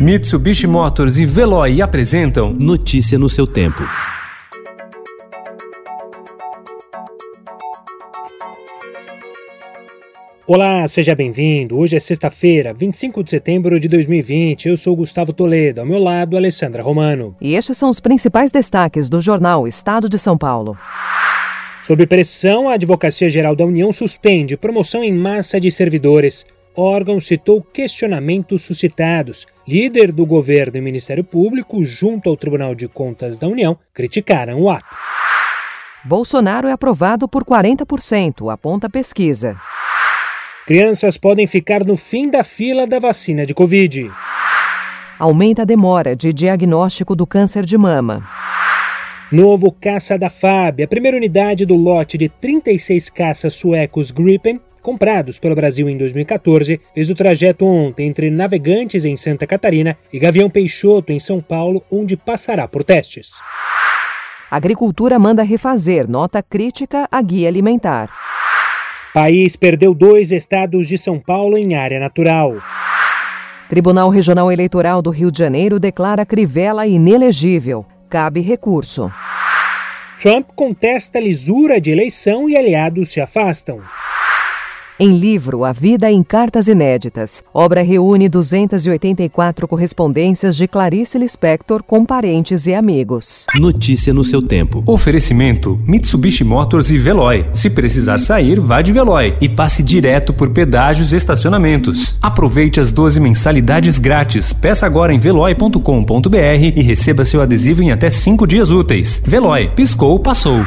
Mitsubishi Motors e Veloy apresentam Notícia no seu tempo. Olá, seja bem-vindo. Hoje é sexta-feira, 25 de setembro de 2020. Eu sou Gustavo Toledo, ao meu lado, Alessandra Romano. E estes são os principais destaques do jornal Estado de São Paulo. Sob pressão, a Advocacia Geral da União suspende promoção em massa de servidores. Órgão citou questionamentos suscitados. Líder do governo e Ministério Público, junto ao Tribunal de Contas da União, criticaram o ato. Bolsonaro é aprovado por 40%, aponta pesquisa. Crianças podem ficar no fim da fila da vacina de Covid. Aumenta a demora de diagnóstico do câncer de mama. Novo caça da FAB, a primeira unidade do lote de 36 caças suecos Gripen, comprados pelo Brasil em 2014, fez o trajeto ontem entre Navegantes em Santa Catarina e Gavião Peixoto em São Paulo, onde passará por testes. Agricultura manda refazer nota crítica à guia alimentar. País perdeu dois estados de São Paulo em área natural. Tribunal Regional Eleitoral do Rio de Janeiro declara Crivella inelegível. Cabe recurso. Trump contesta a lisura de eleição e aliados se afastam. Em livro A Vida em Cartas Inéditas, obra reúne 284 correspondências de Clarice Lispector com parentes e amigos. Notícia no seu tempo. Oferecimento: Mitsubishi Motors e Veloy. Se precisar sair, vá de Veloy e passe direto por pedágios e estacionamentos. Aproveite as 12 mensalidades grátis. Peça agora em veloy.com.br e receba seu adesivo em até 5 dias úteis. Veloy, piscou, passou.